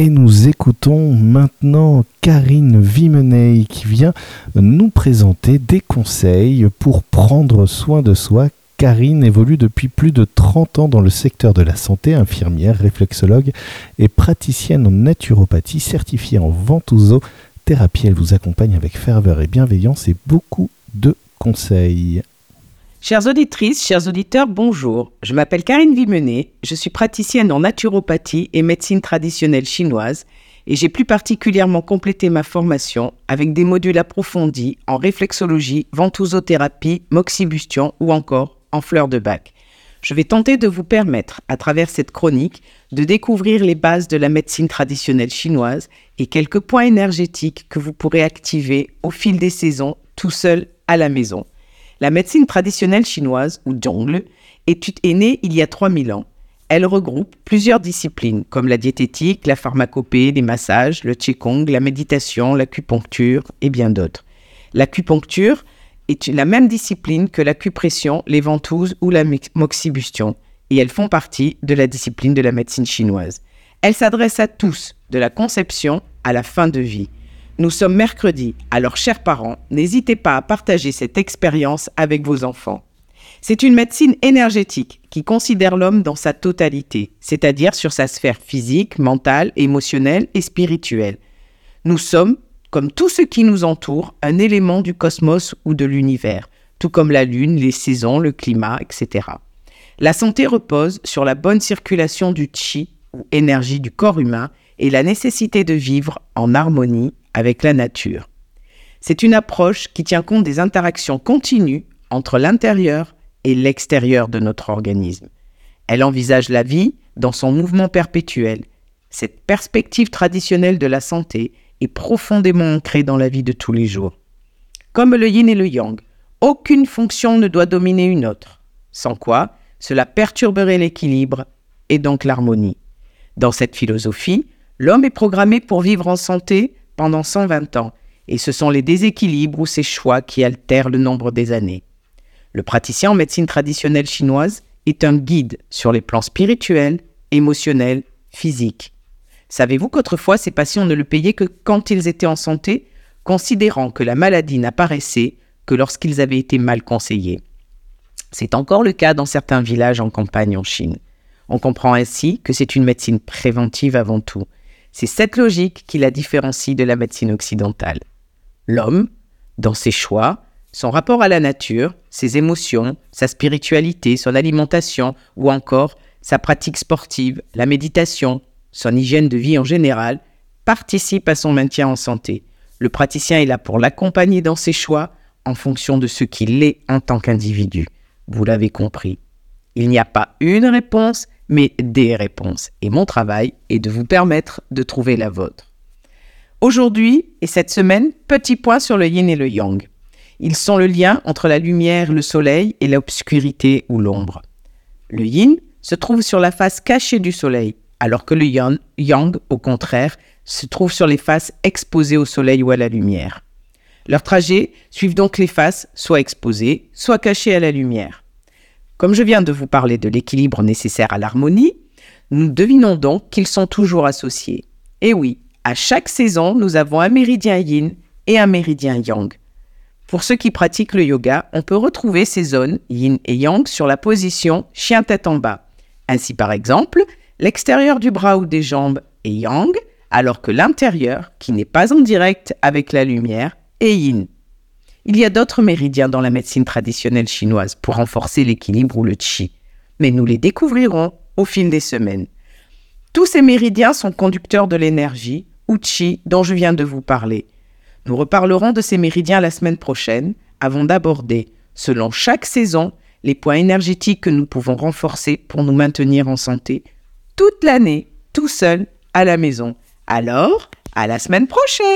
Et nous écoutons maintenant Karine Vimeney qui vient nous présenter des conseils pour prendre soin de soi. Karine évolue depuis plus de 30 ans dans le secteur de la santé, infirmière, réflexologue et praticienne en naturopathie certifiée en thérapie. Elle vous accompagne avec ferveur et bienveillance et beaucoup de conseils. Chères auditrices, chers auditeurs, bonjour. Je m'appelle Karine Vimenet, je suis praticienne en naturopathie et médecine traditionnelle chinoise et j'ai plus particulièrement complété ma formation avec des modules approfondis en réflexologie, ventousothérapie, moxibustion ou encore en fleurs de bac. Je vais tenter de vous permettre, à travers cette chronique, de découvrir les bases de la médecine traditionnelle chinoise et quelques points énergétiques que vous pourrez activer au fil des saisons tout seul à la maison. La médecine traditionnelle chinoise, ou Zhongle, est, née il y a 3000 ans. Elle regroupe plusieurs disciplines comme la diététique, la pharmacopée, les massages, le qigong, la méditation, l'acupuncture et bien d'autres. L'acupuncture est la même discipline que l'acupression, les ventouses ou la moxibustion, et elles font partie de la discipline de la médecine chinoise. Elle s'adresse à tous, de la conception à la fin de vie. Nous sommes mercredi, alors chers parents, n'hésitez pas à partager cette expérience avec vos enfants. C'est une médecine énergétique qui considère l'homme dans sa totalité, c'est-à-dire sur sa sphère physique, mentale, émotionnelle et spirituelle. Nous sommes, comme tout ce qui nous entoure, un élément du cosmos ou de l'univers, tout comme la lune, les saisons, le climat, etc. La santé repose sur la bonne circulation du chi, ou énergie du corps humain, et la nécessité de vivre en harmonie avec la nature. C'est une approche qui tient compte des interactions continues entre l'intérieur et l'extérieur de notre organisme. Elle envisage la vie dans son mouvement perpétuel. Cette perspective traditionnelle de la santé est profondément ancrée dans la vie de tous les jours. Comme le yin et le yang, aucune fonction ne doit dominer une autre, sans quoi cela perturberait l'équilibre et donc l'harmonie. Dans cette philosophie, l'homme est programmé pour vivre en santé pendant 120 ans, et ce sont les déséquilibres ou ces choix qui altèrent le nombre des années. Le praticien en médecine traditionnelle chinoise est un guide sur les plans spirituels, émotionnels, physiques. Savez-vous qu'autrefois ces patients ne le payaient que quand ils étaient en santé, considérant que la maladie n'apparaissait que lorsqu'ils avaient été mal conseillés? C'est encore le cas dans certains villages en campagne en Chine. On comprend ainsi que c'est une médecine préventive avant tout, c'est cette logique qui la différencie de la médecine occidentale. L'homme, dans ses choix, son rapport à la nature, ses émotions, sa spiritualité, son alimentation ou encore sa pratique sportive, la méditation, son hygiène de vie en général, participe à son maintien en santé. Le praticien est là pour l'accompagner dans ses choix en fonction de ce qu'il est en tant qu'individu. Vous l'avez compris. Il n'y a pas une réponse, mais des réponses. Et mon travail est de vous permettre de trouver la vôtre. Aujourd'hui et cette semaine, petit point sur le yin et le yang. Ils sont le lien entre la lumière, le soleil et l'obscurité ou l'ombre. Le yin se trouve sur la face cachée du soleil, alors que le yang, yang, au contraire, se trouve sur les faces exposées au soleil ou à la lumière. Leurs trajets suivent donc les faces soit exposées, soit cachées à la lumière. Comme je viens de vous parler de l'équilibre nécessaire à l'harmonie, nous devinons donc qu'ils sont toujours associés. Et oui, à chaque saison, nous avons un méridien yin et un méridien yang. Pour ceux qui pratiquent le yoga, on peut retrouver ces zones yin et yang sur la position chien tête en bas. Ainsi par exemple, l'extérieur du bras ou des jambes est yang, alors que l'intérieur, qui n'est pas en direct avec la lumière, est yin. Il y a d'autres méridiens dans la médecine traditionnelle chinoise pour renforcer l'équilibre ou le qi, mais nous les découvrirons au fil des semaines. Tous ces méridiens sont conducteurs de l'énergie, ou qi, dont je viens de vous parler. Nous reparlerons de ces méridiens la semaine prochaine, avant d'aborder, selon chaque saison, les points énergétiques que nous pouvons renforcer pour nous maintenir en santé toute l'année, tout seul, à la maison. Alors, à la semaine prochaine